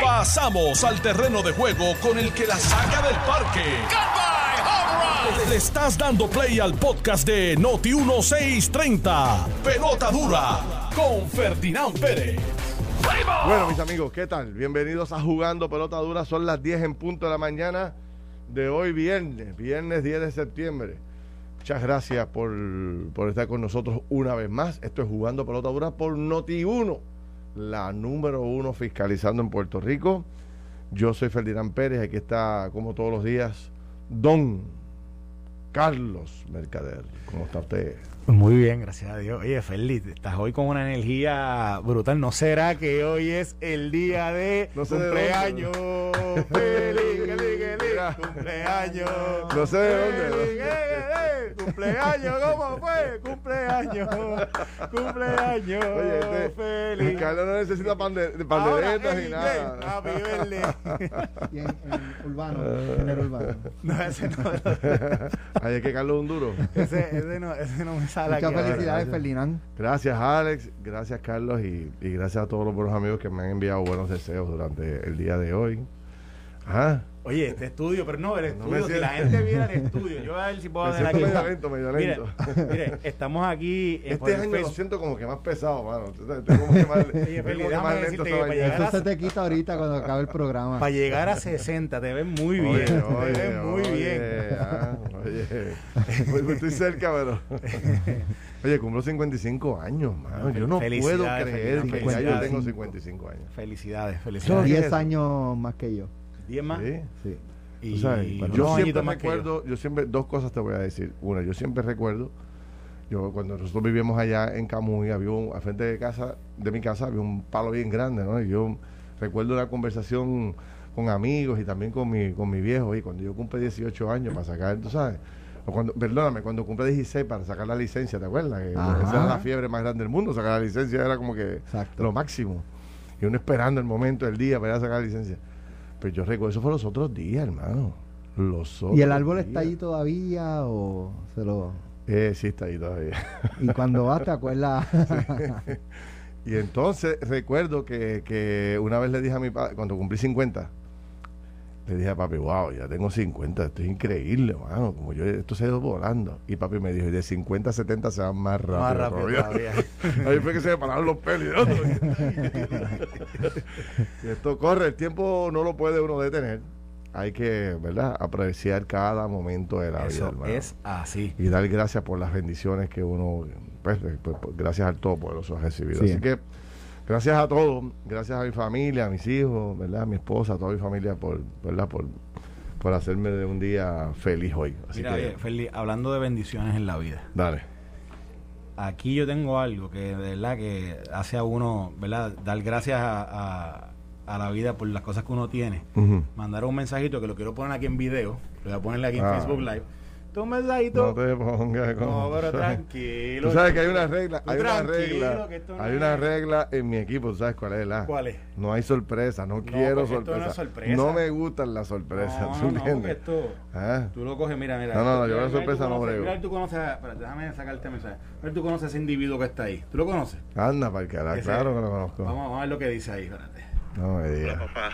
Pasamos al terreno de juego con el que la saca del parque. Le estás dando play al podcast de Noti 1630. Pelota dura con Ferdinand Pérez. Bueno, mis amigos, ¿qué tal? Bienvenidos a Jugando Pelota Dura. Son las 10 en punto de la mañana de hoy viernes, viernes 10 de septiembre. Muchas gracias por, por estar con nosotros una vez más. Esto es Jugando Pelota Dura por Noti 1, la número uno fiscalizando en Puerto Rico. Yo soy Ferdinand Pérez, aquí está como todos los días Don Carlos Mercader. ¿Cómo está usted? Muy bien, gracias a Dios. Oye, feliz, estás hoy con una energía brutal. ¿No será que hoy es el día de No sé de cumpleaños? feliz, feliz, feliz, cumpleaños. No sé de dónde, ¿no? Eh, eh, cumpleaños, ¿cómo fue? Cumpleaños, cumpleaños, Oye, este, feliz. Carlos no necesita pande- panderetas ni nada. Happy birthday. y en, en urbano, género urbano. No, ese no, Ay, es que Carlos es un duro. ese, ese no, ese no me sale Muchas aquí felicidades, Ferdinand. Gracias Alex, gracias Carlos y, y gracias a todos los buenos amigos que me han enviado buenos deseos durante el día de hoy. Ajá. Oye, este estudio, pero no, el No estudio, si siento- la gente viera el estudio, yo voy a ver si puedo hacer aquí. medio lento, medio Mire, lento. mire, estamos aquí en por Este el año lo siento como que más pesado, mano. Que más, que más lento que para llegar Eso a- se te quita ahorita cuando acabe el programa. Para llegar a 60 te ven muy bien. Oye, te ven muy oye, bien. ah, oye. Pues, estoy cerca, pero. Oye, cumplo 55 años, mano. Yo no puedo creer que ya yo tengo 55 años. Felicidades, felicidades. ¿Qué es 10 eso? años más que yo. 10 más. Sí. Sí. Y sabes, yo siempre que yo. recuerdo, yo. siempre, dos cosas te voy a decir. Una, yo siempre recuerdo, yo cuando nosotros vivíamos allá en Camuy, había un, al frente de casa, de mi casa, había un palo bien grande, ¿no? Y yo recuerdo una conversación con amigos y también con mi, con mi viejo, y cuando yo cumple 18 años para sacar, tú sabes, o cuando, perdóname, cuando cumple 16 para sacar la licencia, ¿te acuerdas? Que esa era la fiebre más grande del mundo, sacar la licencia era como que Exacto. lo máximo. Y uno esperando el momento, el día para sacar la licencia. Pero yo recuerdo, eso fue los otros días, hermano. Los otros ¿Y el árbol está ahí todavía o se lo...? Eh, sí, está ahí todavía. Y cuando vas te acuerdas... y entonces recuerdo que, que una vez le dije a mi padre, cuando cumplí 50, le dije a papi, wow, ya tengo 50, esto es increíble, mano, como yo, esto se ha ido volando. Y papi me dijo, y de 50 a 70 se van más rápido. Más rápido todavía. Ahí fue que se me pararon los pelos. y de otro. y esto corre, el tiempo no lo puede uno detener. Hay que, ¿verdad?, apreciar cada momento de la vida, hermano. es así. y dar gracias por las bendiciones que uno, pues, pues, pues, gracias al Todopoderoso ha recibido. Sí. Así que, gracias a todos, gracias a mi familia, a mis hijos, ¿verdad? A mi esposa, a toda mi familia por, ¿verdad? Por, por hacerme de un día feliz hoy. Así Mira, que, oye, Feli, hablando de bendiciones en la vida. dale. Aquí yo tengo algo que de verdad que hace a uno, ¿verdad? Dar gracias a, a- a la vida por las cosas que uno tiene. Ujú. Mandaron un mensajito que lo quiero poner aquí en video. Lo voy a poner aquí en Ah. Facebook Live. Tu mensajito. No te pongas con... No, pero tranquilo. Tú sabes que hay una regla, hay una tranquilo, regla, que esto no hay una regla en mi equipo, ¿tú sabes cuál es la? ¿Cuál es? No hay sorpresa, no, quiero esto no sorpresa. es sorpresa. No me gustan las sorpresas, No, ¿tú no, entiendes? esto... Ah. Tú lo coges, mira, mira. No, no, no, yo la sorpresa no brego. Mira, tú conoces, a- espérate, déjame sacarte el mensaje. Mira, tú conoces a ese individuo que está ahí. ¿Tú lo conoces? Anda, para el carajo, claro que lo conozco. Vamos, vamos a ver lo que dice ahí, espérate. No me Hola digas. papá,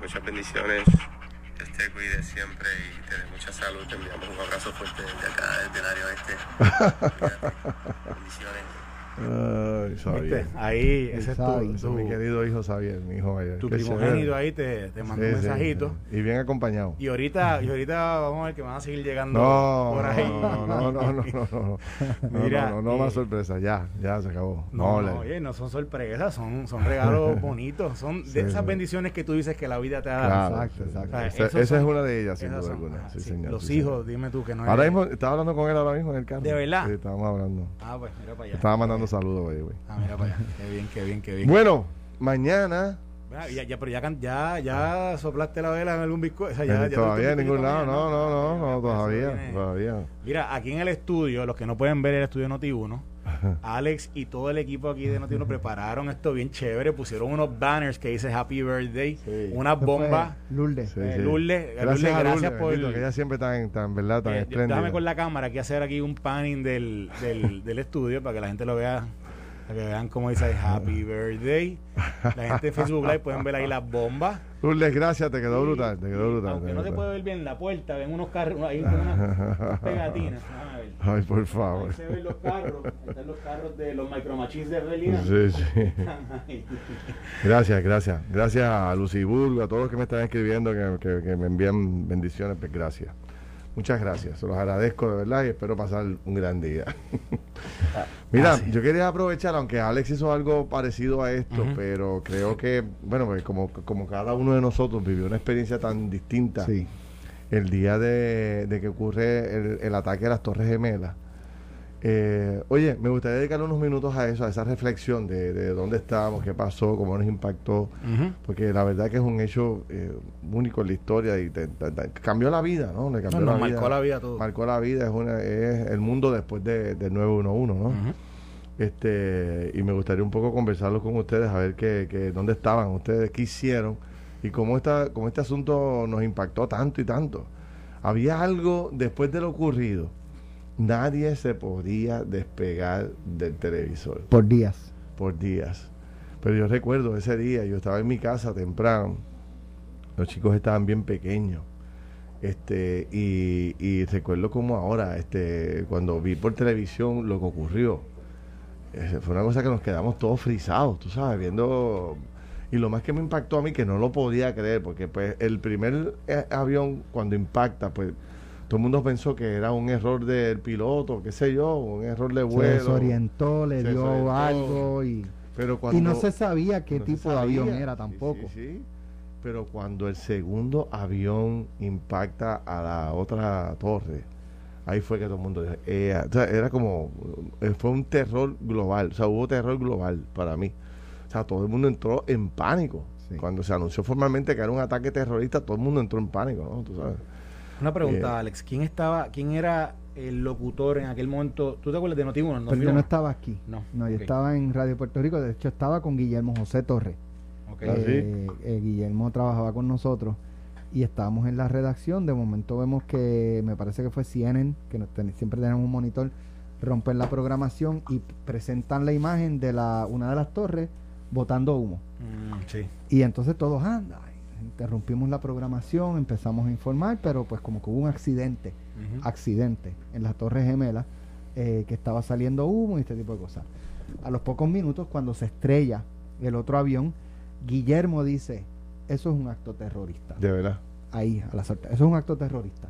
muchas bendiciones. Dios te cuide siempre y te dé mucha salud. Te enviamos un abrazo fuerte desde acá, desde el área oeste. Bendiciones. Ay. Ahí, ese es tu, es mi tu, querido hijo Xavier, mi hijo mayor. tu primogénito ahí te, te mandó Sí, un mensajito. sí. Y bien acompañado. Y ahorita, y ahorita vamos a ver que van a seguir llegando No, por ahí. no, no, no, no, no, no, no, Mira, no, no, no eh, más sorpresa, ya, ya se acabó. No, no, oye, no son sorpresas, son, son regalos bonitos, son Sí, de esas sí. bendiciones que tú dices que la vida te ha dado. Claro, Exacto, exacto. O sea, Esa, esa es una de ellas, sin Esas duda son, alguna. sí. señor, Los hijos, dime tú que no Ahora mismo, estaba hablando con él ahora mismo en el carro. ¿De verdad? Sí, estábamos hablando. Ah, pues mira para allá. Estaba mandando saludos, güey, güey. Ah, mira para allá. Qué bien, qué bien, qué bien. Bueno, mañana Ah, ya, ya, pero ya, ya, ya soplaste la vela en algún bizcocho. Sea, ya, Eh, todavía en ningún lado, no, no, no, no, todavía, todavía. Mira, aquí en el estudio, los que no pueden ver el estudio Noti1, Alex y todo el equipo aquí de Noti1 prepararon esto bien chévere, pusieron unos banners que dice Happy Birthday, Sí. fue bombas. Lourdes. Sí, Eh, sí. Lourdes, gracias Lourdes, a gracias Lourdes, por- bendito, que ella siempre tan, tan, ¿verdad? Tan Eh, espléndida. déjame con la cámara aquí hacer aquí un panning del, del, del estudio para que la gente lo vea Para que vean cómo dice Happy Birthday. La gente de Facebook Live pueden ver ahí las bombas. Lourdes, gracias, te quedó brutal, te quedó brutal. Aunque te no brutal. puede ver bien la puerta, ven unos carros, ahí unas pegatinas. Ver. Ay, por Ahí favor. se ven los carros, están los carros de los micromachines de realidad. Sí, sí. Gracias, gracias. Gracias a Luciburgo, a todos los que me están escribiendo, que, que- que me envían bendiciones, pues gracias. Muchas gracias, se los agradezco de verdad y espero pasar un gran día. Mira, yo quería aprovechar, aunque Alex hizo algo parecido a esto, pero creo que, bueno, pues como, como cada uno de nosotros vivió una experiencia tan distinta Sí. el día de, de que ocurre el, el ataque a las Torres Gemelas. Eh, oye, me gustaría dedicar unos minutos a eso, a esa reflexión de, de dónde estábamos, qué pasó, cómo nos impactó, porque la verdad que es un hecho eh, único en la historia y te- te- te- cambió la vida, ¿no? Le cambió No, nos marcó la vida a todos. Marcó la vida, es, una, es el mundo después de, del 911, ¿no? Ujú. este Y me gustaría un poco conversarlo con ustedes, a ver qué, qué- dónde estaban ustedes, qué hicieron y cómo, esta, cómo este asunto nos impactó tanto y tanto. Había algo después de lo ocurrido, nadie se podía despegar del televisor Por días. por días. Pero yo recuerdo ese día, yo estaba en mi casa temprano, los chicos estaban bien pequeños. Este, y, y recuerdo como ahora, este, cuando vi por televisión lo que ocurrió, fue una cosa que nos quedamos todos frisados, tú sabes, viendo. Y lo más que me impactó a mí, que no lo podía creer, porque pues el primer eh, avión cuando impacta, pues todo el mundo pensó que era un error del piloto, qué sé yo, un error de Se vuelo. desorientó, le Se dio desorientó. algo y, Pero cuando, y no se sabía qué no se tipo de avión era tampoco. sí, sí. Pero cuando el segundo avión impacta a la otra torre, ahí fue que todo el mundo dijo, "Ea", o sea, era como, eh, fue un terror global, o sea, hubo terror global para mí. O sea, todo el mundo entró en pánico. Cuando se anunció formalmente que era un ataque terrorista, todo el mundo entró en pánico, ¿no? Tú sabes. Una pregunta, Eh, Alex. ¿Quién estaba, quién era el locutor en aquel momento? ¿Tú te acuerdas de Noti1? Pero yo no estaba aquí. No, yo ok. estaba en Radio Puerto Rico. De hecho, estaba con Guillermo José Torres. Ok. Ah, sí. Eh, eh, Guillermo trabajaba con nosotros y estábamos en la redacción. De momento vemos que me parece que fue CNN, que nos ten- siempre tenemos un monitor, rompen la programación y presentan la imagen de la una de las torres botando humo. Mm, sí. Y entonces todos anda. Interrumpimos la programación, empezamos a informar, pero pues como que hubo un accidente, accidente en las Torres Gemelas, eh, que estaba saliendo humo y este tipo de cosas. A los pocos minutos, cuando se estrella el otro avión, Guillermo dice, eso es un acto terrorista. De verdad. Ahí, a la suerte. Eso es un acto terrorista.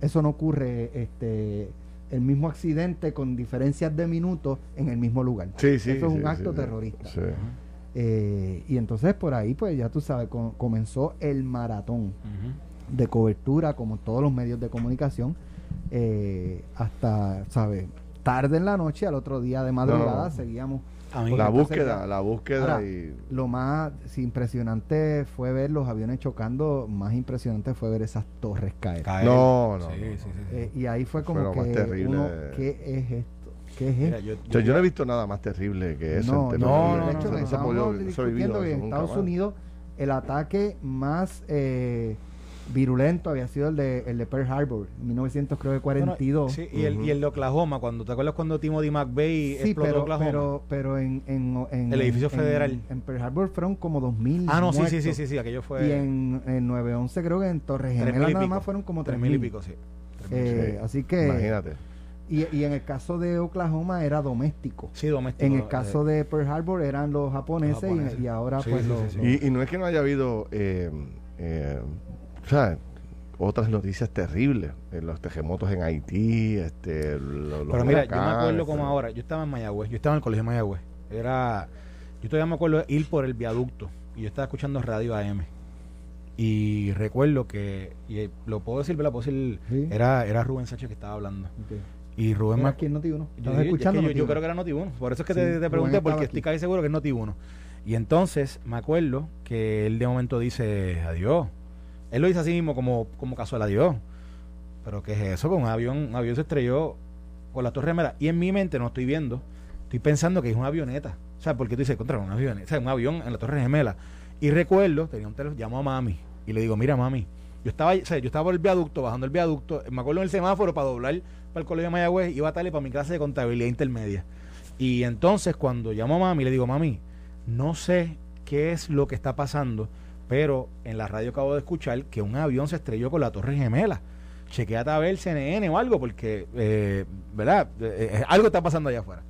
Eso no ocurre este el mismo accidente con diferencias de minutos en el mismo lugar. Sí, sí. Eso es sí, un acto sí, terrorista. Eh, y entonces por ahí, pues ya tú sabes, co- comenzó el maratón de cobertura, como todos los medios de comunicación, eh, hasta, ¿sabes? Tarde en la noche, al otro día de madrugada, No. seguíamos. La búsqueda, la búsqueda Ahora, y... Lo más sí, impresionante fue ver los aviones chocando, más impresionante fue ver esas torres caer. caer. No, no, Sí, no, sí, sí, sí. Eh, y ahí fue Fue como lo que más terrible. uno, ¿qué es esto? ¿Qué es Mira, yo, O sea, yo- yo no he visto nada más terrible que eso. no, en no, no, de hecho, no, no, podido- no discutiendo que en Estados más. Unidos el ataque más eh, virulento había sido el de, el de Pearl Harbor, en 1942. Sí, y, el, Ujú. y el de Oklahoma, cuando te acuerdas cuando Timothy McVeigh Sí, explotó pero, Oklahoma. pero, pero en, en, en- El edificio en- federal. En, Pearl Harbor fueron como 2.000 ah, no, sí, sí, muertos. sí, sí, sí, aquello fue Y en, en 911 creo que en Gemelas y nada más fueron como tres mil y 3.000. pico, sí. Tres mil. Eh, Sí. Así que... Imagínate. Y, y en el caso de Oklahoma era doméstico. sí, doméstico. En el eh, caso de Pearl Harbor eran los japoneses, y- japoneses. Y, ahora Sí, pues sí, los... sí, sí. los- Y, y no es que no haya habido, eh, eh, o sea, otras noticias terribles, eh, los terremotos en Haití, este, lo- los Pero mira, yo me acuerdo como pero- ahora, yo estaba en Mayagüez, yo estaba en el colegio de Mayagüez. Era, yo todavía me acuerdo de ir por el viaducto y yo estaba escuchando radio AM. Y recuerdo que, y eh, lo puedo decir, ¿verdad? Puedo decir, Sí. era, era Rubén Sánchez que estaba hablando. Ok. Y Rubén aquí en Noti1. Yo, ¿Estabas yo- escuchando es que yo, yo Noti1? creo que era Noti1. Por eso es que Sí, te, pregunté, porque aquí. estoy casi seguro que es Noti1. Y entonces me acuerdo que él de momento dice adiós. Él lo dice así mismo como, como casual adiós. Pero ¿qué es eso? Con un avión, un avión se estrelló con la Torre Gemela. Y en mi mente no estoy viendo. Estoy pensando que es una avioneta. O sea, porque tú dices, contra un avión, o sea, un avión en la Torre Gemela. Y recuerdo, tenía un teléfono, llamo a mami. Y le digo, mira mami, yo estaba, o sea, yo estaba por el viaducto, bajando el viaducto, me acuerdo en el semáforo para doblar para el colegio de Mayagüez, iba a darle para mi clase de contabilidad intermedia. Y entonces cuando llamo a mami, le digo, mami, no sé qué es lo que está pasando, pero en la radio acabo de escuchar que un avión se estrelló con la Torre Gemela. Chequeate a ver CNN o algo, porque, eh, ¿verdad? Eh, eh, algo está pasando allá afuera.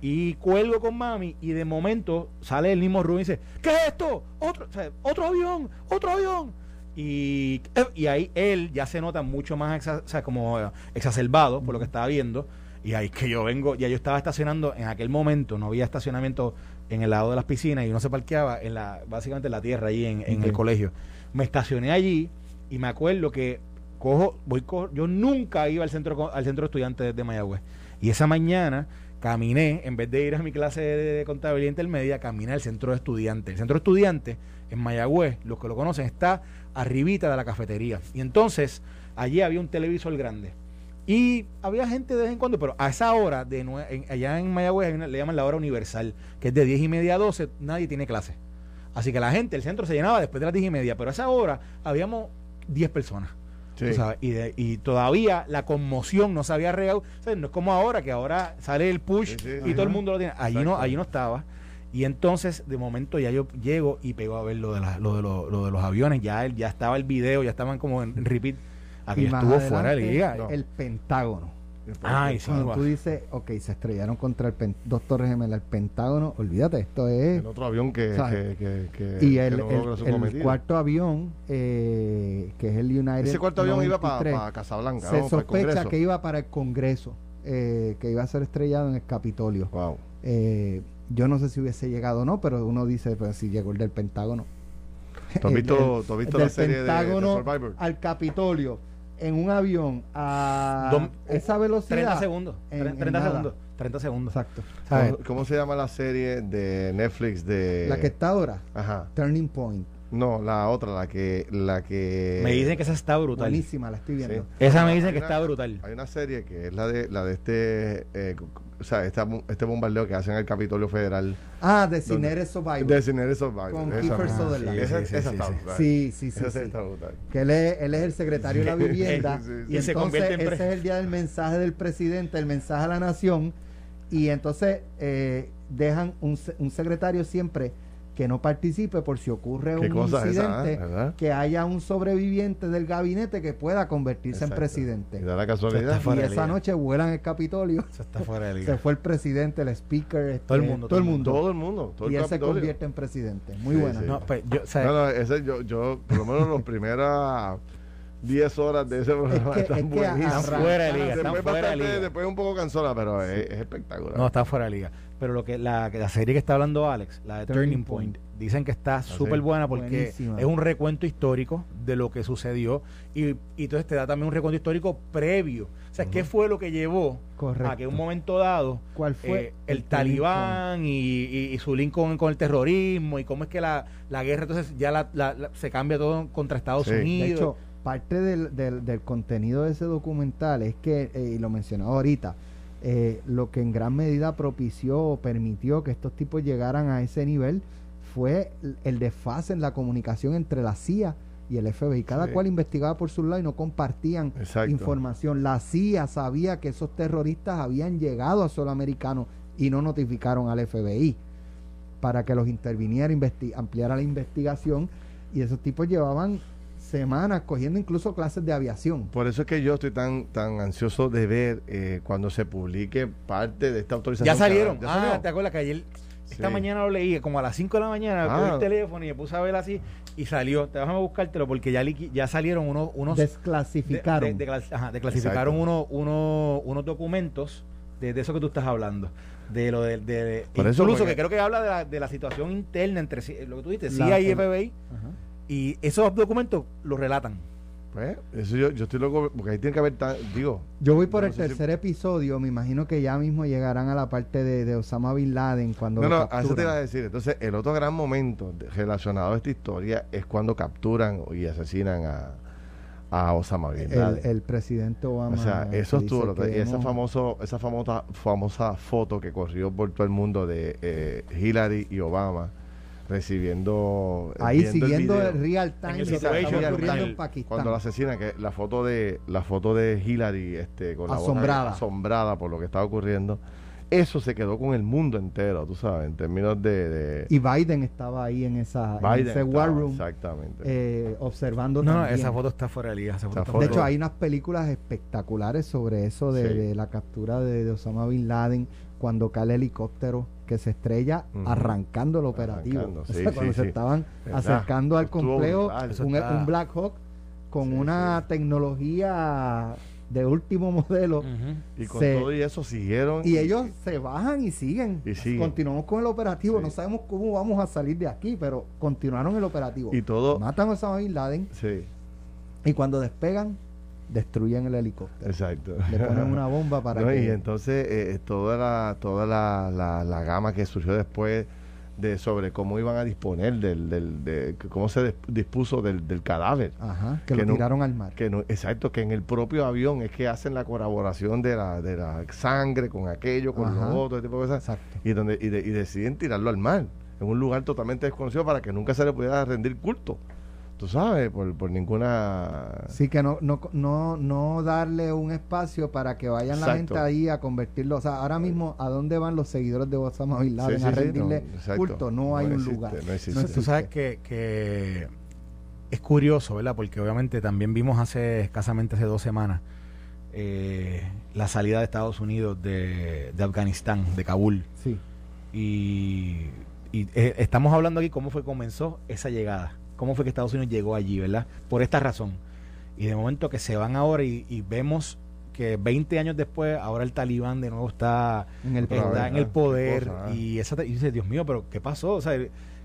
Y cuelgo con mami y de momento sale el mismo Rubén y dice, ¿qué es esto? Otro, otro avión, otro avión. Y, eh, y ahí él ya se nota mucho más exa- o sea, como eh, exacerbado por lo que estaba viendo. Y ahí es que yo vengo, ya yo estaba estacionando en aquel momento, no había estacionamiento en el lado de las piscinas y uno se parqueaba en la, básicamente en la tierra ahí en, en el colegio. Me estacioné allí y me acuerdo que cojo, voy cojo, yo nunca iba al centro al centro de estudiantes de Mayagüez. Y esa mañana caminé, en vez de ir a mi clase de, de contabilidad intermedia, caminé al centro de estudiantes. El centro de estudiantes en Mayagüez, los que lo conocen, está arribita de la cafetería. Y entonces allí había un televisor grande. Y había gente de vez en cuando, pero a esa hora, de en- allá en Mayagüez una- le llaman la hora universal, que es de 10 y media a 12, nadie tiene clase. Así que la gente, el centro se llenaba después de las 10 y media, pero a esa hora habíamos 10 personas. Sí. tú sabes, y, de- y todavía la conmoción no se había regado. O sea, no es como ahora, que ahora sale el push Sí, sí, y todo el mundo lo tiene. Allí no, allí no estaba. Y entonces, de momento, ya yo llego y pego a ver lo de, la- lo de, lo, lo de los aviones. Ya, el- ya estaba el video, ya estaban como en repeat. Aquí Y estuvo fuera de liga. No. El Pentágono. Ay, sí. Cuando tú dices, ok, se estrellaron contra el pen- dos torres gemelas, el Pentágono, olvídate, esto es... El otro avión que, ¿Sabes? que, que, que- Y que el, no el- cuarto avión, eh, que es el United Ese cuarto avión iba para 93, Casablanca, se ¿no? Para el sospecha que iba para el Congreso, eh, que iba a ser estrellado en el Capitolio. Wow. Eh, yo no sé si hubiese llegado o no, pero uno dice, pues si llegó el del Pentágono. ¿Tú has visto, tú has visto la serie de- de, Pentágono Survivor? al Capitolio en un avión a Dom- esa velocidad. 30 segundos. en- 30 en nada. segundos. 30 segundos. Exacto. ¿Cómo, cómo se llama la serie de Netflix de La que está ahora, Ajá. Turning Point. No, la otra, la que la que Me dicen que esa está brutal. Buenísima, la estoy viendo. Sí. Esa me dicen que una- está brutal. Hay una serie que es la de la de este eh, o sea, esta este bombardeo que hacen en el Capitolio Federal Ah, Designated Survivor. Designated Survivor. Con Esa- Kiefer Ah, Sutherland. sí, Esa, Sí, sí, esa sí, está sí. brutal. Sí, sí, sí. Esa sí. está brutal. Que él es, él es el secretario de la vivienda. Sí, sí, sí. Y, Y se entonces convierte en pre- ese es el día del mensaje del presidente, el mensaje a la nación. Y entonces eh, dejan un, se- un secretario siempre que no participe por si ocurre un esa, incidente, ¿eh? Que haya un sobreviviente del gabinete que pueda convertirse Exacto. en presidente. Y da la casualidad. Y de esa noche vuelan el Capitolio. Eso está fuera de Se fue el presidente, el speaker, este, Todo el mundo, todo el mundo. Todo el mundo, todo y el él se convierte en presidente. Muy Sí, buena. sí. No, pues yo, o sea, No, no, ese yo, yo, por lo menos las primeras 10 horas de ese programa que- están es que buenísimas. arranca- fuera de liga, están Después, fuera de bastante- liga. después un poco cansona, pero es, es espectacular. No, está fuera de liga. Pero lo que la, que la serie que está hablando Alex, la de Turning Turning Point, dicen que está súper buena porque Buenísima. es un recuento histórico de lo que sucedió y, y entonces te da también un recuento histórico previo. O sea, ¿qué fue lo que llevó Correcto. a que en un momento dado ¿Cuál fue eh, el, el talibán y, y- y su link con, con el terrorismo y cómo es que la, la guerra entonces ya la- la- la- se cambia todo contra Estados Sí. Unidos? De hecho, parte del, del, del contenido de ese documental es que, eh, y lo mencionaba ahorita, eh, lo que en gran medida propició o permitió que estos tipos llegaran a ese nivel fue el- desfase en la comunicación entre la CIA y el FBI. Cada Sí. cual investigaba por su lado y no compartían Exacto. información. La CIA sabía que esos terroristas habían llegado a suelo americano y no notificaron al FBI para que los interviniera, ampliara la investigación y esos tipos llevaban semanas cogiendo incluso clases de aviación. Por eso es que yo estoy tan tan ansioso de ver eh, cuando se publique parte de esta autorización. Ya salieron. ah, salió? ¿te acuerdas que ayer, esta Sí. mañana lo leí, como a las 5 de la mañana, Ah. cogí el teléfono y me puse a ver así y salió. Te déjame buscártelo porque ya, ya salieron unos... unos Desclasificaron. de- de- de- ajá, desclasificaron Exacto. unos, unos, unos documentos de, de eso que tú estás hablando. De lo de, de- Por eso, incluso porque- que creo que habla de la, de la situación interna entre sí- lo que tú dices, CIA y FBI, Ajá. Y esos documentos lo relatan. Pues, eso yo, yo estoy loco, porque ahí tiene que haber, tan, digo, Yo voy por No el sé si- tercer episodio, me imagino que ya mismo llegarán a la parte de, de Osama Bin Laden cuando no, lo no, eso te iba a decir. Entonces, el otro gran momento relacionado a esta historia es cuando capturan y asesinan a, a Osama Bin Laden. el presidente Obama. O sea, eso estuvo, lo- que y esa famoso, esa famosa, famosa foto que corrió por todo el mundo de eh, Hillary y Obama recibiendo eh, Ahí siguiendo el real time en Pakistán. cuando la asesinan que la foto de la foto de Hillary este con la boca Asombrada. asombrada por lo que estaba ocurriendo eso se quedó con el mundo entero, tú sabes, en términos de... de Y Biden estaba ahí en, esa, en ese estaba, war room Exactamente. eh, observando No, también. esa foto está fuera de liga. esa foto Esa está foto- De hecho, hay unas películas espectaculares sobre eso de, Sí. de la captura de, de Osama Bin Laden cuando cae el helicóptero que se estrella arrancando el operativo. Arrancando, O sí, sea, cuando sí, se estaban ¿Verdad? acercando al complejo, un, está- un Black Hawk con Sí, una tecnología de último modelo. Y con se- todo y eso siguieron. Y ellos se bajan y siguen. Y siguen. Continuamos con el operativo. Sí. No sabemos cómo vamos a salir de aquí, pero continuaron el operativo. Y todo... Matan a Osama Bin Laden Sí, y cuando despegan, destruyen el helicóptero. exacto. Le ponen una bomba para No, que... Y entonces eh, toda, la, toda la, la, la gama que surgió después de sobre cómo iban a disponer del, del de cómo se dis- dispuso del, del cadáver. Ajá, que, que lo no- tiraron al mar. Que no, exacto, que en el propio avión es que hacen la colaboración de la, de la sangre con aquello, con Ajá. lo otro, ese tipo de cosas. Exacto. Y, donde, y, de- y deciden tirarlo al mar, en un lugar totalmente desconocido para que nunca se le pudiera rendir culto. Tú sabes, por, por ninguna... Sí, que no, no, no, no darle un espacio para que vayan la gente ahí a convertirlo. O sea, ahora mismo, ¿a dónde van los seguidores de Osama Bin Laden Sí, sí, a sí, rendirle no, culto? No hay un lugar. no existe. No Tú sabes que, que es curioso, ¿verdad? Porque obviamente también vimos hace escasamente hace dos semanas eh, la salida de Estados Unidos de, de Afganistán, de Kabul. Sí. Y, y, eh, estamos hablando aquí cómo fue que comenzó esa llegada. Cómo fue que Estados Unidos llegó allí, ¿verdad? Por esta razón. Y de momento que se van ahora y, y vemos que 20 años después, ahora el talibán de nuevo está En el está en ah, poder cosa, ah. y esa y dice Dios mío pero qué pasó o sea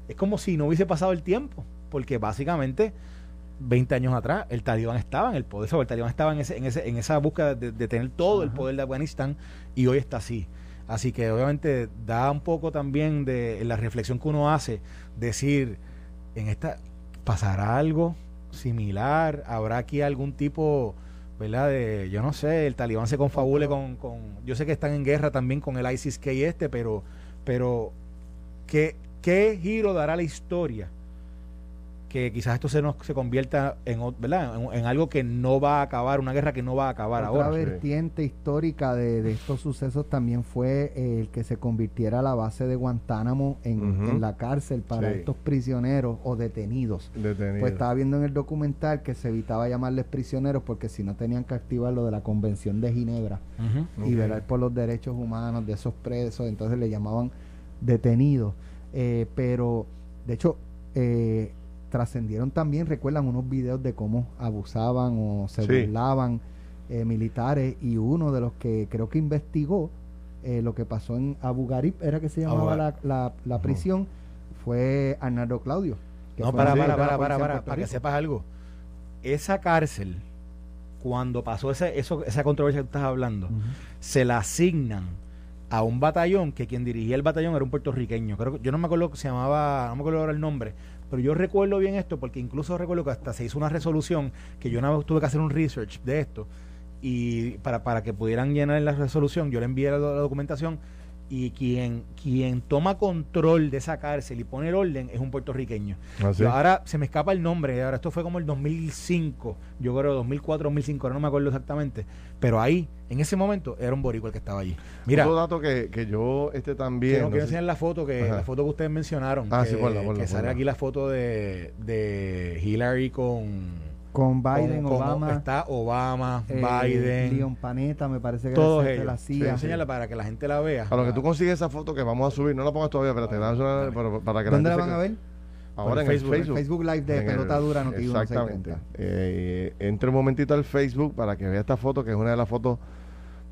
es como si no hubiese pasado el tiempo porque básicamente 20 años atrás el talibán estaba en el poder el talibán estaba en ese en ese en esa búsqueda de, de tener todo el poder de Afganistán y hoy está así así que obviamente da un poco también de la reflexión que uno hace decir en esta pasará algo similar habrá aquí algún tipo ¿verdad? De, yo no sé, el talibán se confabule con, con, yo sé que están en guerra también con el ISIS-K y este, pero, pero ¿qué, ¿qué giro dará la historia? Que quizás esto se nos se convierta en, ¿verdad? en, en algo que no va a acabar, una guerra que no va a acabar Otra ahora. vertiente histórica de, de estos sucesos también fue eh, el que se convirtiera la base de Guantánamo en, la cárcel para Sí. estos prisioneros o detenidos. Detenido. Pues estaba viendo en el documental que se evitaba llamarles prisioneros porque si no tenían que activar lo de la Convención de Ginebra y Ok. velar por los derechos humanos de esos presos, entonces le llamaban detenidos. Eh, pero, de hecho, eh, trascendieron también, recuerdan, unos videos de cómo abusaban o se Sí. burlaban eh, militares y uno de los que creo que investigó eh, lo que pasó en Abu Ghraib, era que se llamaba la, la- la prisión, fue Arnaldo Claudio. que No, para, para, para, para, para, para que sepas algo. Esa cárcel, cuando pasó ese, eso, esa controversia que tú estás hablando, Ujú. se la asignan a un batallón que quien dirigía el batallón era un puertorriqueño. Creo yo no me acuerdo que se llamaba, no me acuerdo ahora el nombre, pero yo recuerdo bien esto porque incluso recuerdo que hasta se hizo una resolución que yo una vez tuve que hacer un research de esto y para, para que pudieran llenar la resolución, yo le envié la, la documentación y quien, quien toma control de esa cárcel y pone el orden es un puertorriqueño. ¿Ah, sí? Ahora se me escapa el nombre, ahora esto fue como el 2005, yo creo 2004, 2005, ahora no me acuerdo exactamente, pero ahí, en ese momento, era un boricua el que estaba allí. Mira, Otro dato que, que yo este también... quiero, no sé la foto que Ajá. la foto que ustedes mencionaron, Ah, que, sí, ponla, ponla, que sale aquí la foto de, de Hillary con Con Biden, con- con- Obama, está Obama, eh, Biden, Leon Panetta, me parece que todos ellos. la CIA. enseñarla para que la gente la vea. A lo que tú consigues esa foto que vamos a subir, no la pongas todavía, espérate, dame una- para, para que ¿Dónde la gente van se- a ver? Ahora en Facebook, el Facebook. Facebook Live de En el- Pelota Dura Noti Exactamente. Eh, entre un momentito al Facebook para que vea esta foto, que es una de las fotos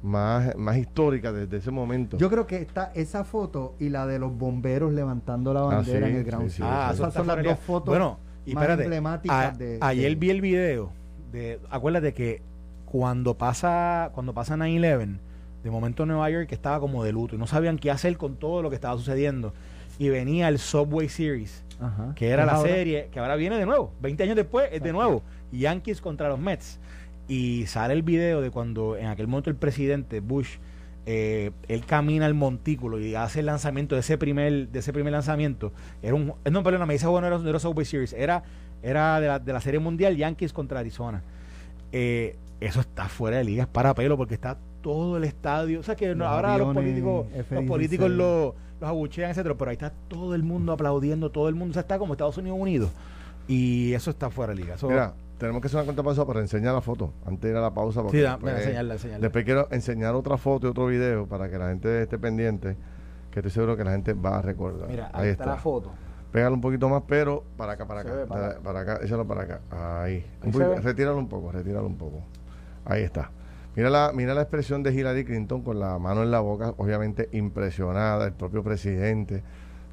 más, más históricas desde ese momento. Yo creo que está esa foto y la de los bomberos levantando la bandera sí, en el ground sí, sí, zero. Ah, sí. Esas son las dos fotos Bueno, y más espérate, emblemáticas a- de, ayer de- vi el video de acuérdate que cuando pasa cuando pasa 9/11 de momento Nueva York que estaba como de luto y no sabían qué hacer con todo lo que estaba sucediendo y venía el Subway Series Ajá. que era la ahora. serie que ahora viene de nuevo 20 años después es de nuevo Yankees contra los Mets y sale el video de cuando en aquel momento el presidente Bush eh, él camina al montículo y hace el lanzamiento de ese primer de ese primer lanzamiento era un no perdona me dice bueno no era, no era Subway Series era era de la, de la serie mundial Yankees contra Arizona Eh, eso está fuera de liga es para pelo porque está todo el estadio. O sea que Los ahora los políticos, los F-16. políticos lo- los abuchean, etcétera, pero ahí está todo el mundo aplaudiendo, todo el mundo, o sea, está como Estados Unidos unidos. Y eso está fuera de liga. Eso- Mira, tenemos que hacer una cuenta pausa para enseñar la foto antes de ir a la pausa. Porque sí, da, después, enseñarla, enseñarla. después quiero enseñar otra foto y otro video para que la gente esté pendiente, que estoy seguro que la gente va a recordar. Mira, ahí, está, la foto. Pégalo un poquito más, pero para acá, para Se acá. para acá, échalo para acá. Ahí. Retíralo un poco, retíralo un poco. Ahí está. Mira la, mira la expresión de Hillary Clinton con la mano en la boca, obviamente impresionada, el propio presidente.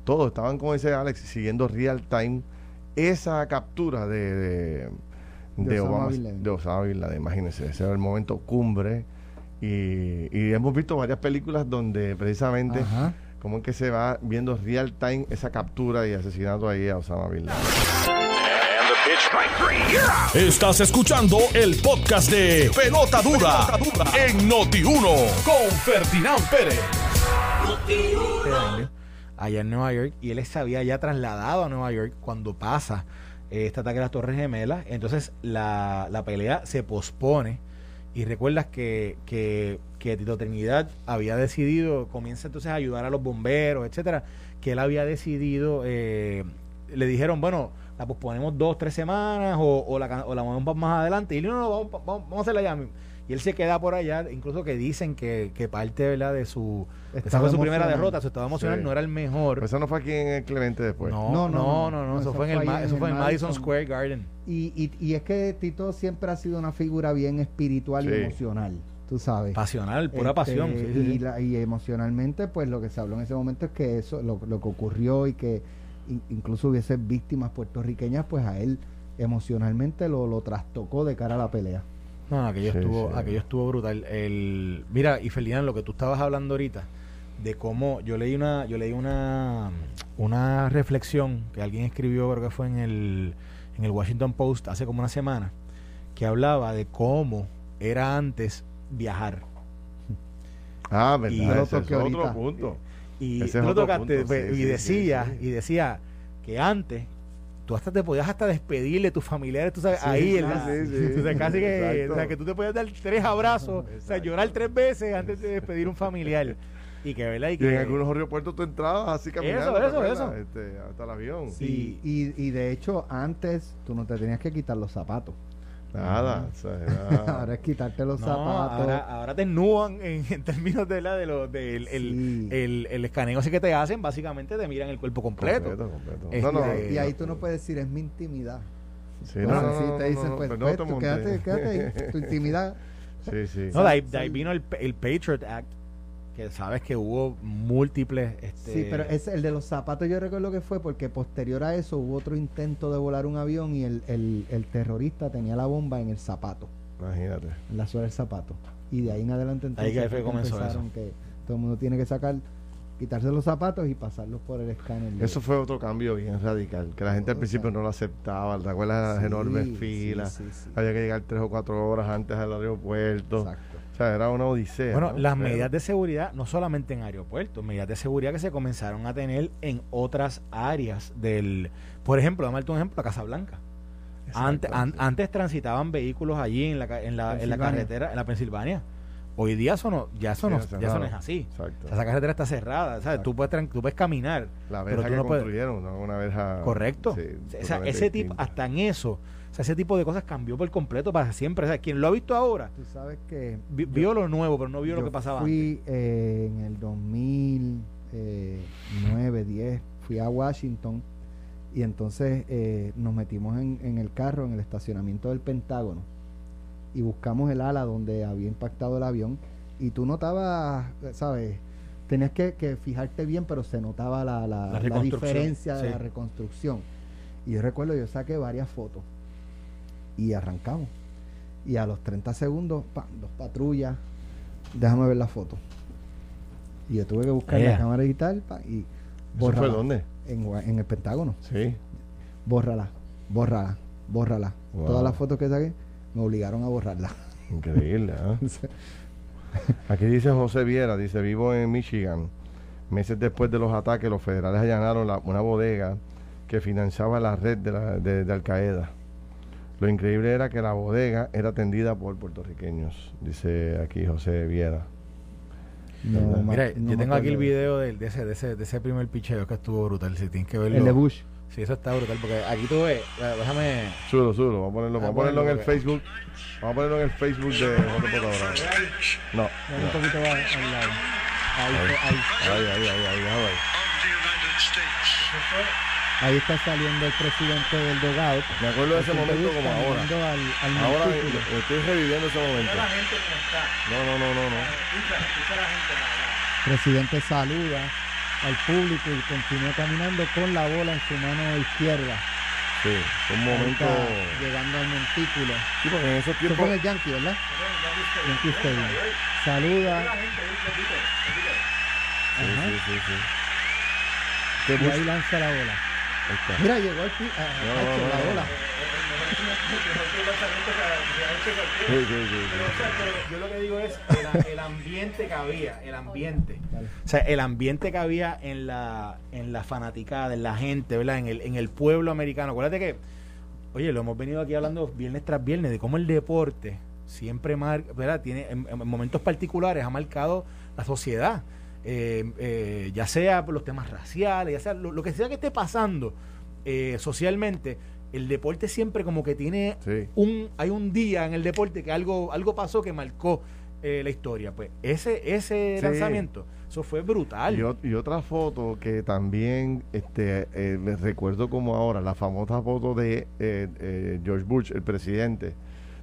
Todos estaban, como dice Alex, siguiendo real time esa captura de, de, De de Osama Obama, Bin Laden. de Osama Bin Laden. Imagínense, ese era el momento cumbre. Y, y hemos visto varias películas donde precisamente Ajá. cómo es que se va viendo real time esa captura y asesinato ahí a Osama Bin Laden. Estás escuchando el podcast de Pelota Dura, en Noti1 con Ferdinand Pérez. este año allá en Nueva York y él se había ya trasladado a Nueva York cuando pasa este ataque a las Torres Gemelas. Entonces la, la pelea se pospone y recuerdas que, que, que Tito Trinidad había decidido, comienza entonces a ayudar a los bomberos, etcétera, que él había decidido, eh, le dijeron, bueno, la posponemos dos, tres semanas o, o, la, o la movemos más adelante. Y él, no, no, vamos, vamos, vamos a hacerla ya. Y él se queda por allá, incluso que dicen que, que parte ¿verdad? de su... Esa fue su primera derrota, su estado emocional Sí. no era el mejor. Pero eso no fue aquí en el Clemente después. no, No, no, no, no, no, no, eso eso fue en el, eso fue en el Madison Madison. Square Garden. Y, y, y es que Tito siempre ha sido una figura bien espiritual Sí. y emocional, tú sabes. Pasional, pura Este, pasión. sí, y, sí. la- y emocionalmente, pues lo que se habló en ese momento es que eso, lo, lo que ocurrió y que in- incluso hubiese víctimas puertorriqueñas, pues a él emocionalmente lo, lo trastocó de cara a la pelea. No, aquello, Sí, estuvo, sí. aquello estuvo brutal. El, mira, y Ferdinand, lo que tú estabas hablando ahorita, de cómo yo leí una, yo leí una, una reflexión que alguien escribió, creo que fue en el, en el Washington Post hace como una semana, que hablaba de cómo era antes viajar. Ah, verdad. Y- ese es otro punto. Y Ese es otro tocaste, punto, pues, sí, y decía, y decía que antes tú hasta te podías hasta despedirle tus familiares, tú sabes, Sí, ahí la- sí, sí. o sea, casi que, o sea, que tú te podías dar tres abrazos, o sea, llorar tres veces antes de despedir un familiar. Y que, ¿verdad? Y Y que, en algunos aeropuertos tú entrabas así caminando. Eso, ¿te eso, eso. Este, hasta el avión. Sí. Y, y, y de hecho, antes tú no te tenías que quitar los zapatos. Nada. o sea, era- Ahora es quitarte los no, zapatos. ahora, ahora te ennúan en, en términos de la de lo, del el, Sí. el, el escaneo ese que te hacen, básicamente te miran el cuerpo completo. completo, completo. Este, No, no, y ahí tú no puedes decir, es mi intimidad. Sí, Pues no, no, así no, te no, dicen, no, pues, pues, no te tú quédate, quédate ahí, tu intimidad. Sí, sí. No, de ahí, de Sal- ahí vino el, el Patriot Act, que sabes que hubo múltiples... Este, Sí, pero es el de los zapatos yo recuerdo que fue porque posterior a eso hubo otro intento de volar un avión y el, el, el terrorista tenía la bomba en el zapato, Imagínate. en la suela del zapato. Y de ahí en adelante entonces que fue fue que comenzó empezaron que todo el mundo tiene que sacar, quitarse los zapatos y pasarlos por el escáner. Eso fue otro cambio bien radical, que la gente al principio no lo aceptaba, ¿te acuerdas de las Sí, enormes sí, filas? sí, sí. Había que llegar tres o cuatro horas antes al aeropuerto. Exacto. Sea, era una odisea. Bueno, ¿no? las Pero- medidas de seguridad, no solamente en aeropuertos, medidas de seguridad que se comenzaron a tener en otras áreas del... Por ejemplo, dame un ejemplo, la Casa Blanca. Antes, an- Exacto, sí. antes transitaban vehículos allí en la, en la, en la carretera, en la Pensilvania. Hoy día eso no, ya eso Sí, no, ya eso no es así. Exacto. O sea, esa carretera está cerrada, ¿sabes? Tú puedes, tú puedes caminar, La pero verja tú que no puedes... construyeron, ¿no? Una verja... Correcto. sí, o sea, ese tipo, hasta en eso, o sea, ese tipo de cosas cambió por completo para siempre. O sea, quien lo ha visto ahora, Tú sabes que vi- yo- vio lo nuevo, pero no vio lo que pasaba antes. Fui eh, en el 2009, 10, fui a Washington y entonces eh, nos metimos en, en el carro en el estacionamiento del Pentágono y buscamos el ala donde había impactado el avión y tú notabas, ¿sabes? Tenías que, que fijarte bien, pero se notaba la, la- La la reconstrucción, diferencia de sí. la reconstrucción. Y yo recuerdo, yo saqué varias fotos y arrancamos. Y a los 30 segundos, ¡pam! dos patrullas, déjame ver la foto. Y yo tuve que buscar Ea. la cámara digital pa, y ¿Eso fue dónde? En, en el Pentágono. Sí. Bórrala, bórrala, bórrala. Wow. Todas las fotos que saqué me obligaron a borrarla. Increíble, ¿ah? Aquí dice José Viera, dice, vivo en Michigan. Meses después de los ataques, los federales allanaron la- una bodega que financiaba la red de, la- de- de Al Qaeda. Lo increíble era que la bodega era atendida por puertorriqueños, dice aquí José Viera. No, Mira, no yo tengo aquí el video de, ese, de, ese, de ese primer picheo que estuvo brutal. Si tienes que verlo. El de Bush. Sí, eso está brutal. Porque aquí tú ves. eh, Déjame. Súbelo, súbelo, vamos a ponerlo, Ah, vamos a ponerlo en el Facebook. Vamos a ponerlo en el Facebook de. No, Dale un poquito más al lado. Ahí, Ahí. ahí, ahí, ahí, ahí, ahí, déjalo ahí. ahí está saliendo el presidente del dogado. Me acuerdo de ese momento como ahora. Al, al Ahora me- montículo. me estoy reviviendo ese momento. No, no, no, no, no. Presidente saluda al público y continúa caminando con la bola en su mano izquierda. Sí, un momento. Llegando al montículo. Sí, porque en esos tiempos. fue el Yankee, ¿verdad? Yankee Stadium. Saluda. Sí, sí, sí, sí. ¿Qué Y ahí lanza la bola. Mira, llegó al pi- a- a- No, Hacho, no, la no. bola. Sí, sí, sí, sí. Yo lo que digo es el, el ambiente que había, el ambiente. O sea, el ambiente que había en la, en la fanaticada, en la gente, ¿verdad? En el, en el pueblo americano. Acuérdate que, oye, lo hemos venido aquí hablando viernes tras viernes de cómo el deporte siempre marca, ¿verdad? Tiene, en, en momentos particulares ha marcado la sociedad. Eh, eh, ya sea por los temas raciales, ya sea lo, lo que sea que esté pasando eh, socialmente, el deporte siempre como que tiene Sí. un hay un día en el deporte que algo algo pasó que marcó eh, la historia pues ese ese Sí. lanzamiento eso fue brutal Y, ot- y otra foto que también este, eh, me recuerdo como ahora, la famosa foto de eh, eh, George Bush, el presidente,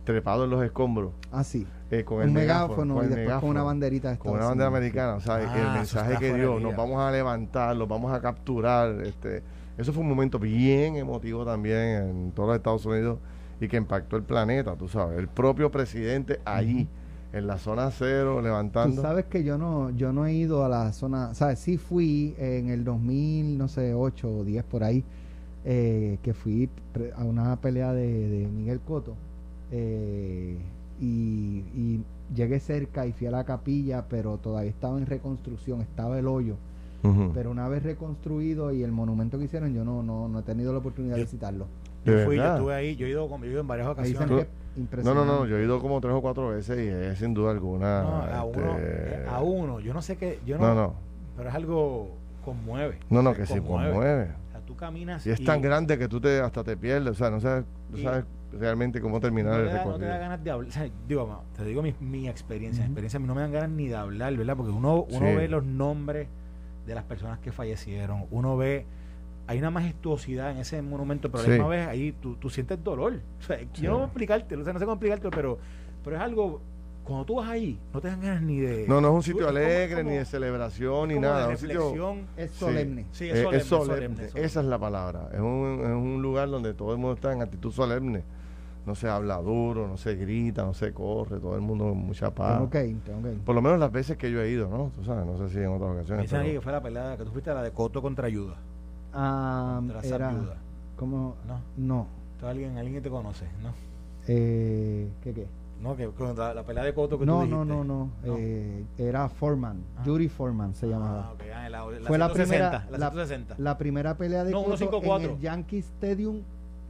trepado en los escombros. Ah, sí. eh, con Un el megáfono, con y después con una banderita de Con una bandera americana, o sea, Ah, el mensaje que dio, nos vamos a levantar, los vamos a capturar, este, eso fue un momento bien emotivo también en todos los Estados Unidos y que impactó el planeta, tú sabes, el propio presidente allí, en la zona cero, Tú levantando. sabes que yo no, yo no he ido a la zona, sabes, sí fui en el 2000, no sé, 8 o 10 por ahí, eh, que fui a una pelea de, de Miguel Coto eh, y, y llegué cerca y fui a la capilla, pero todavía estaba en reconstrucción, estaba el hoyo. Pero una vez reconstruido y el monumento que hicieron, yo no, no, no he tenido la oportunidad de visitarlo. yo ¿De fui yo estuve ahí yo he ido, con- yo he ido en varias ocasiones No, no, no, yo he ido como tres o cuatro veces y es sin duda alguna. No, a uno este, a uno yo no sé qué yo no, No, no, pero es algo conmueve no, no, que sí conmueve. Tú caminas Y es tan grande que tú te hasta te pierdes, o sea, no sabes, no sabes realmente cómo terminar te, el da, no te recorrido. da ganas de hablar. O sea, digo, te digo mi, mi experiencia. Experiencia a mí no me dan ganas ni de hablar, ¿verdad? Porque uno, uno Sí. ve los nombres de las personas que fallecieron. Uno ve. Hay una majestuosidad en ese monumento, pero a la Sí. misma vez ahí tú, tú sientes dolor. O sea, Sí. yo no puedo explicarte, o sea, no sé cómo explicarte, pero, pero es algo. Cuando tú vas ahí, no te dan ganas ni de. No, no es un tú- sitio alegre, como- ni de celebración, ni nada. de es un sitio. reflexión. Es solemne. Sí, es solemne, es solemne, solemne, solemne. Esa es la palabra. Es un, es un lugar donde todo el mundo está en actitud solemne. No se habla duro, no se grita, no se corre, todo el mundo con mucha paz. Tengo que ir, tengo que ir. Por lo menos las veces que yo he ido, ¿no? Tú sabes, no sé si en otras ocasiones. aquí pero- que fue la pelea que tú fuiste a la de Coto contra Ayuda. Ah, Contra era, Ayuda. ¿cómo? No, No. Esto alguien, alguien que te conoce, ¿no? Eh, ¿Qué qué? No, que la pelea de Coto que No, tú no, dijiste. no, no, No. Eh, era Foreman, Ah. Judy Foreman se llamaba. Ah, ok, ah, la, la Fue la 160, primera, la 160. la primera pelea de No, Cotto 154. en el Yankee Stadium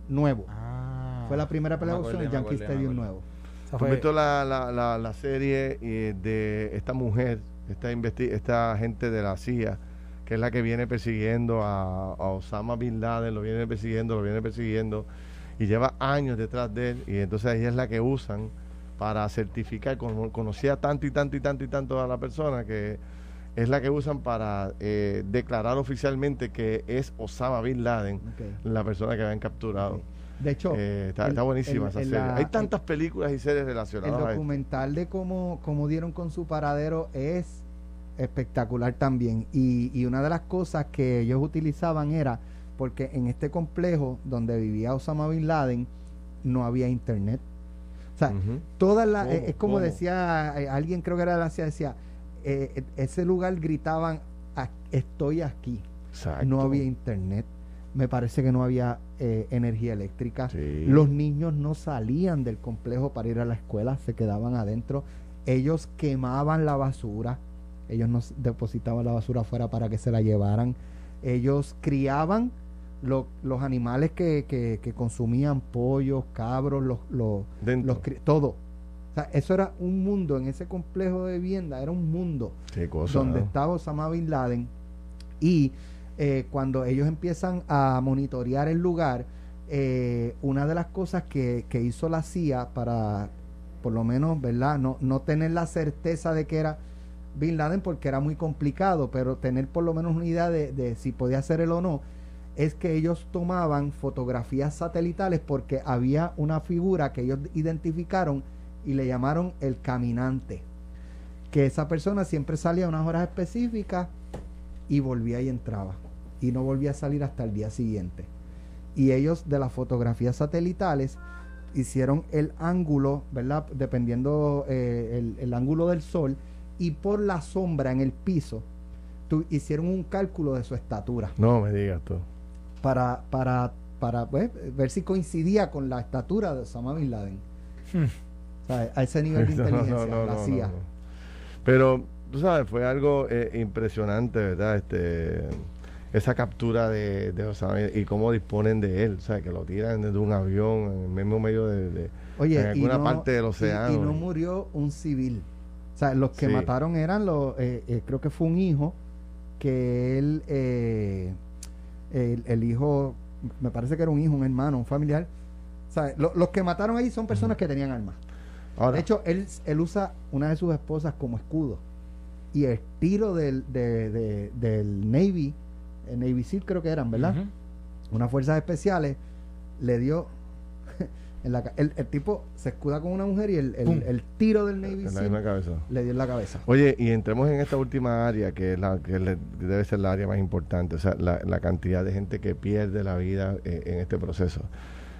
nuevo. Ah, Fue la primera pelea no de en el acuerdo, Yankee Stadium acuerdo. nuevo. Esa ¿Tú has fue- visto la, la, la, la serie eh, de esta mujer, esta, esta agente de la CIA, que es la que viene persiguiendo a, a Osama Bin Laden, lo viene persiguiendo, lo viene persiguiendo, y lleva años detrás de él, y entonces ella es la que usan para certificar, cono- conocía tanto y tanto y tanto y tanto a la persona que es la que usan para eh, declarar oficialmente que es Osama Bin Laden la persona que habían capturado. De hecho, Eh, está, el- está buenísima el- esa el- serie. la- Hay tantas películas y series el relacionadas esto. documental de cómo, cómo dieron con su paradero es espectacular también. Y, y una de las cosas que ellos utilizaban era, porque en este complejo donde vivía Osama Bin Laden, no había internet. O sea, Ujú. todas las, ¿Cómo? es es como decía eh, alguien, creo que era de la CIA, decía, eh, eh, ese lugar gritaban, "A- estoy aquí. Exacto. No había internet. Me parece que no había eh, energía eléctrica. Sí. Los niños no salían del complejo para ir a la escuela, se quedaban adentro. Ellos quemaban la basura. Ellos no depositaban la basura afuera para que se la llevaran. Ellos criaban lo- los animales que, que- que consumían pollos, cabros, los, los, todo. O sea, eso era un mundo en ese complejo de vivienda, era un mundo cosa. donde ¿no? estaba Osama Bin Laden y eh, cuando ellos empiezan a monitorear el lugar, eh, una de las cosas que, que hizo la CIA para, por lo menos, ¿verdad? No, no tener la certeza de que era Bin Laden porque era muy complicado, pero tener por lo menos una idea de, de si podía ser él o no, es que ellos tomaban fotografías satelitales porque había una figura que ellos identificaron y le llamaron el caminante que esa persona siempre salía a unas horas específicas y volvía y entraba. Y no volvía a salir hasta el día siguiente. Y ellos de las fotografías satelitales hicieron el ángulo, ¿verdad? Dependiendo eh, el, ángulo del sol y por la sombra en el piso, hicieron un cálculo de su estatura No me digas tú. Para, para, para pues, ver si coincidía con la estatura de Osama Bin Laden. O sea, a ese nivel de No, no, inteligencia, no, la no, CIA. Pero, tú sabes, fue algo eh, impresionante, ¿verdad? Este, esa captura de, de Osama y cómo disponen de él, o sea, que lo tiran desde un avión en el mismo medio de, de- Oye, en y alguna no- parte del y- océano. Y, no murió un civil. O sea, los que Sí. mataron eran los, eh, eh, creo que fue un hijo, que él, eh, el, el hijo, me parece que era un hijo, un hermano, un familiar. Lo- los que mataron ahí son personas que tenían armas. Ahora, De hecho, él, él usa una de sus esposas como escudo. Y el tiro del, de- de- del Navy, el Navy SEAL creo que eran, ¿verdad? Unas fuerzas especiales le dio en la ca- el, el tipo se escuda con una mujer y el, el- tiro del Navy SEAL le dio en la cabeza. Oye, y entremos en esta última área, que, es la, que le- debe ser la área más importante, o sea, la, la cantidad de gente que pierde la vida eh, en este proceso.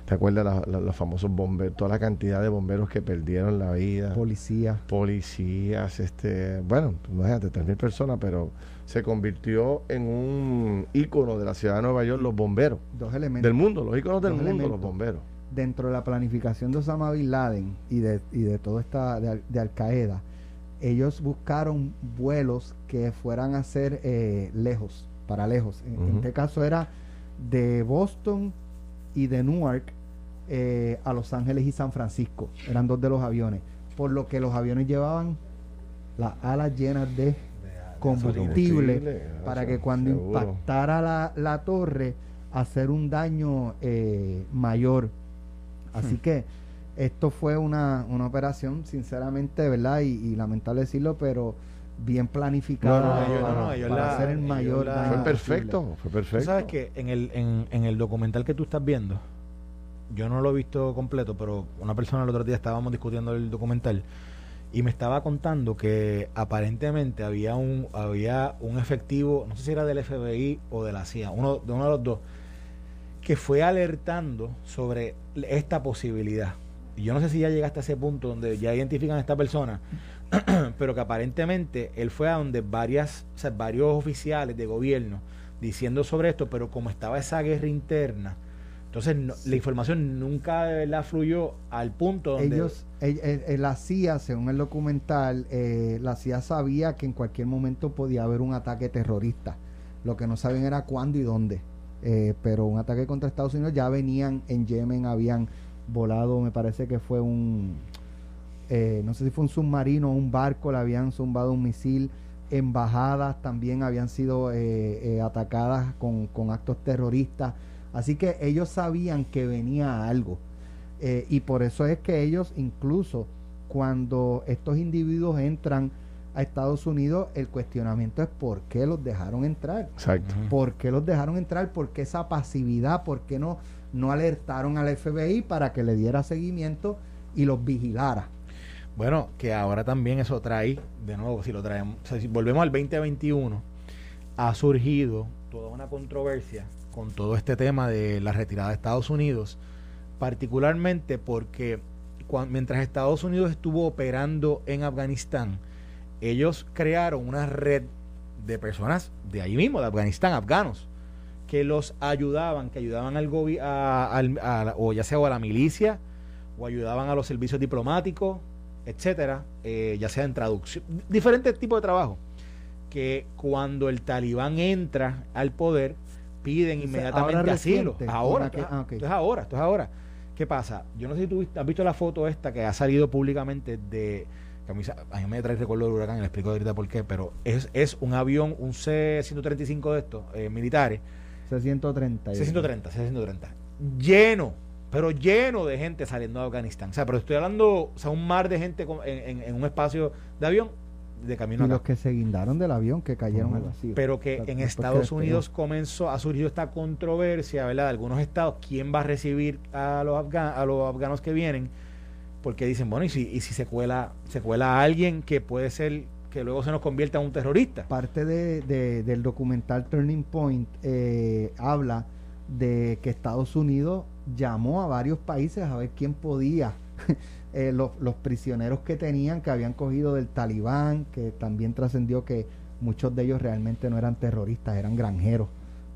¿Te acuerdas la- la- los famosos bomberos, toda la cantidad de bomberos que perdieron la vida? Policía. policías, este, bueno, imagínate, 3.000 personas, pero se convirtió en un ícono de la ciudad de Nueva York, los bomberos, Dos elementos. del mundo, los íconos del Dos mundo, elementos. los bomberos. Dentro de la planificación de Osama Bin Laden y de, y de todo esta de, Al- de Al Qaeda, ellos buscaron vuelos que fueran a ser eh, lejos, para lejos. En, este caso era de Boston y de Newark eh, a Los Ángeles y San Francisco. Eran dos de los aviones. Por lo que los aviones llevaban las alas llenas de combustible para eso, que cuando seguro. impactara la, la torre hacer un daño eh, mayor. Así que esto fue una, una operación, sinceramente, ¿verdad? Y, y lamentable decirlo, pero bien planificada No, no, no, para, no, no, ellos para la- hacer el ellos mayor la- daño Fue perfecto, fue Tú perfecto. sabes que en el, en, en el documental que tú estás viendo, yo no lo he visto completo, pero una persona el otro día estábamos discutiendo el documental y me estaba contando que aparentemente había un había un efectivo, no sé si era del FBI o de la CIA, uno de uno de los dos, que fue alertando sobre esta posibilidad. Y yo no sé si ya llegaste a ese punto donde ya identifican a esta persona, pero que aparentemente él fue a donde varias, o sea, varios oficiales de gobierno diciendo sobre esto, pero como estaba esa guerra interna, entonces no- la información nunca de verdad fluyó al punto donde Ellos, eh, eh, eh, la CIA, según el documental, eh, la CIA sabía que en cualquier momento podía haber un ataque terrorista. Lo que no sabían era cuándo y dónde. Eh, pero un ataque contra Estados Unidos ya venían en Yemen, habían volado, me parece que fue un, eh, no sé si fue un submarino o un barco, le habían zumbado un misil. Embajadas también habían sido eh, eh, atacadas con, con actos terroristas. Así que ellos sabían que venía algo. Y por eso es que ellos incluso cuando estos individuos entran a Estados Unidos, el cuestionamiento es por qué los dejaron entrar. Exacto. ¿Por qué los dejaron entrar? ¿Por qué esa pasividad? ¿Por qué no, no alertaron al FBI para que le diera seguimiento y los vigilara? Bueno, que ahora también eso trae, de nuevo, si lo traemos, o sea, si volvemos al 2021, ha surgido toda una controversia con todo este tema de la retirada de Estados Unidos, particularmente porque mientras Estados Unidos estuvo operando en Afganistán, ellos crearon una red de personas de allí mismo, de Afganistán, afganos, que los ayudaban, que ayudaban al gobierno, o ya sea a la milicia, o ayudaban a los servicios diplomáticos, etcétera, eh, ya sea en traducción, diferentes tipos de trabajo, que cuando el talibán entra al poder, piden inmediatamente ahora asilo. Ahora, que- esto, es- ah, esto es ahora, esto es ahora. ¿Qué pasa? Yo no sé si tú has visto la foto esta que ha salido públicamente de que a mí, a mí me trae recuerdo del huracán, y le explico ahorita por qué, pero es, es un avión, un C-135 de estos, eh, militares, C-130. C-130, C-130, lleno, pero lleno de gente saliendo de Afganistán. O sea, pero estoy hablando, o sea, un mar de gente con- en, en- en un espacio de avión de camino Y los que se guindaron del avión que cayeron al vacío. Pero que en Estados. Unidos comenzó, ha surgido esta controversia, ¿verdad? De algunos estados, ¿quién va a recibir a los, afga- a los afganos que vienen? Porque dicen, bueno, ¿y si, y si se, cuela, se cuela a alguien que puede ser, que luego se nos convierta en un terrorista? Parte de, de- del documental Turning Point eh, habla de que Estados Unidos llamó a varios países a ver quién podía. eh, los, los prisioneros que tenían, que habían cogido del talibán, que también trascendió que muchos de ellos realmente no eran terroristas, eran granjeros,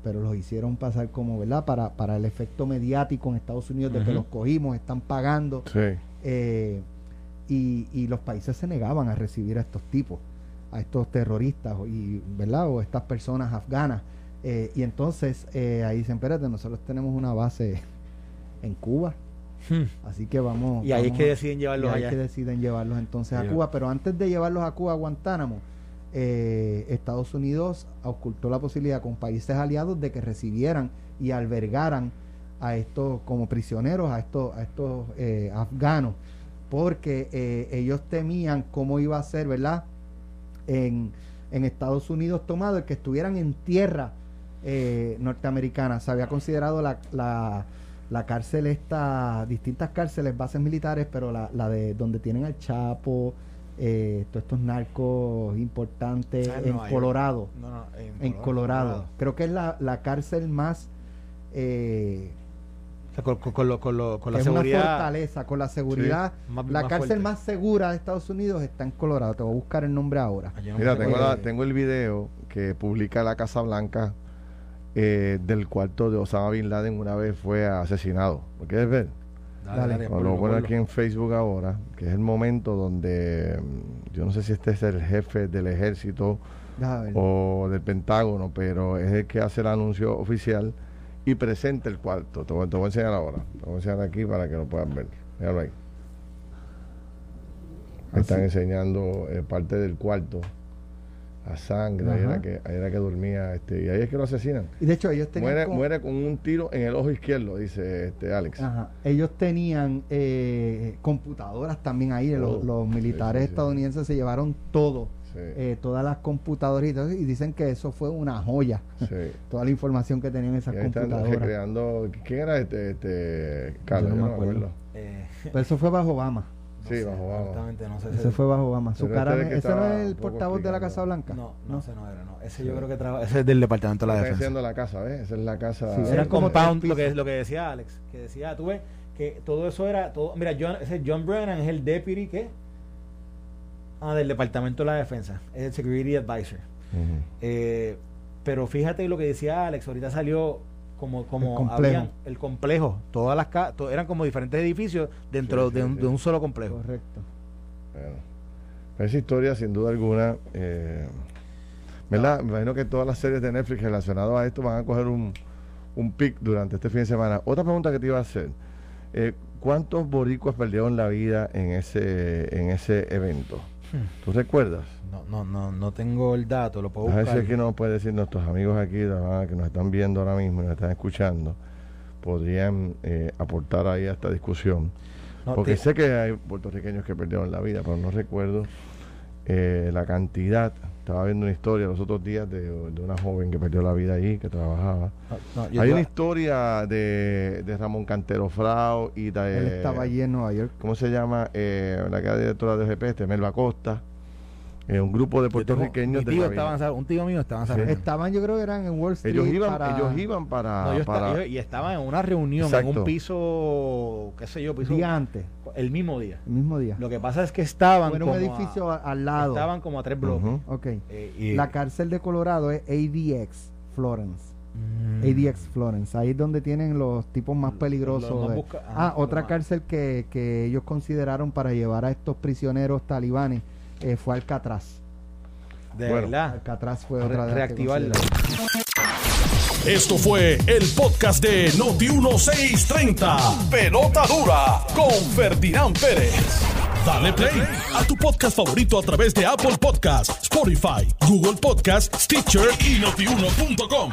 pero los hicieron pasar como, ¿verdad? Para, para el efecto mediático en Estados Unidos de que los cogimos, están pagando. Sí. Eh, y, y los países se negaban a recibir a estos tipos, a estos terroristas o- y, ¿verdad? o estas personas afganas. Eh, y entonces eh, ahí dicen, espérate, nosotros tenemos una base en Cuba, así que vamos. y ahí es que deciden y llevarlos ahí allá. que deciden llevarlos entonces a. Cuba. Pero antes de llevarlos a Cuba, a Guantánamo, eh, Estados Unidos ocultó la posibilidad con países aliados de que recibieran y albergaran a estos como prisioneros, a estos, a estos eh, afganos, porque eh, ellos temían cómo iba a ser, ¿verdad? En, en Estados Unidos tomado el que estuvieran en tierra eh, norteamericana. Se había considerado la, la, la cárcel esta, distintas cárceles, bases militares, pero la, la de donde tienen al Chapo, eh, todos estos narcos importantes Ah, en en. Colorado. No, no, En Colorado. Creo que es la, la cárcel más... eh, con, con- con lo- con lo- con la es una seguridad. fortaleza, con la seguridad. más- la más cárcel fuerte. más segura de Estados Unidos está en Colorado. Te voy a buscar el nombre ahora. Ah, no Mira, tengo, la- tengo el video que publica la Casa Blanca eh, del cuarto de Osama Bin Laden una vez fue asesinado. ¿Lo quieres ver? Dale. Bueno, ponlo, lo pongo aquí en Facebook ahora, que es el momento donde mm, yo no sé si este es el jefe del ejército o del Pentágono, pero es el que hace el anuncio oficial y presenta el cuarto. Te voy, te voy a enseñar ahora. Te voy a enseñar aquí para que lo puedan ver. Míralo ahí. Me están Así. enseñando eh, parte del cuarto. A sangre, ahí era, que, ahí era que dormía, este, y ahí es que lo asesinan. Y de hecho, ellos tenían. Muere, con un tiro en el ojo izquierdo, dice este Alex. Ajá. Ellos tenían eh, computadoras también ahí. Los, Oh, los sí, militares sí, sí. estadounidenses se llevaron todo, Sí, eh, todas las computadoras y, dicen que eso fue una joya. sí. Toda la información que tenían esas Y ahí están computadoras. recreando. ¿Quién era este? este Carlos, Yo no me acuerdo. Eh, Pero eso fue bajo Obama. no Sí, sé, bajo Obama. honestamente no sé. Ese ese- fue bajo Obama. Su cara, este es el que ¿Ese no es el portavoz de la. Casa Blanca? No, no, ese no era, no. Ese Sí. yo creo que trabaja. Ese es del Departamento de la Está Defensa. haciendo la casa, ¿ves? Esa es la casa. Sí, Era como compound, lo que, lo que decía Alex, que decía, tú ves, que todo eso era, todo, mira, John, ese John Brennan es el deputy, ¿qué? Ah, del Departamento de la Defensa, es el Security Advisor. Eh, pero fíjate lo que decía Alex, ahorita salió como, como El complejo. habían- el complejo, todas las ca- to- eran como diferentes edificios dentro Sí, de, un, sí. de un solo complejo. Correcto. Bueno, esa historia, sin duda alguna, eh, ¿verdad? Me imagino que todas las series de Netflix relacionadas a esto van a coger un, un pic durante este fin de semana. Otra pregunta que te iba a hacer: eh, ¿cuántos boricuas perdieron la vida en ese, en ese evento? ¿Tú recuerdas? No, no, no, no tengo el dato, lo puedo A ver buscar. si aquí nos puede decir nuestros amigos aquí que nos están viendo ahora mismo y nos están escuchando, podrían eh, aportar ahí a esta discusión. No, Porque te- sé que hay puertorriqueños que perdieron la vida, pero no recuerdo eh, la cantidad. Estaba viendo una historia los otros días de, de una joven que perdió la vida ahí, que trabajaba. no, yo hay una historia de, de Ramón Cantero Frau y de... Él estaba allí en Nueva York. ¿Cómo se llama? Eh, la que era directora de OGP, este, Melba Costa. Eh, un grupo de tengo- puertorriqueños mi de tío un tío mío estaba en San Sí. Estaban, yo creo que eran en Wall Street. Ellos iban, para- ellos iban para... No, yo estaba- para- yo- y estaban en una reunión en un piso, qué sé yo, piso día antes, el mismo día. el mismo día. Lo que pasa es que estaban en un como edificio a, al lado. estaban como a tres bloques. Ujú. Ok. Eh, y- La cárcel de Colorado es ADX Florence. Mm. ADX Florence. Ahí es donde tienen los tipos más peligrosos. los de- busca- ah, ajá, otra cárcel que, que ellos consideraron para llevar a estos prisioneros talibanes eh, fue Alcatraz. De Bueno. verdad. Alcatraz fue Re- otra que reactivarla. Esto fue el podcast de Noti1630. Pelota dura con Ferdinand Pérez. Dale play a tu podcast favorito a través de Apple Podcasts, Spotify, Google Podcasts, Stitcher y notiuno.com.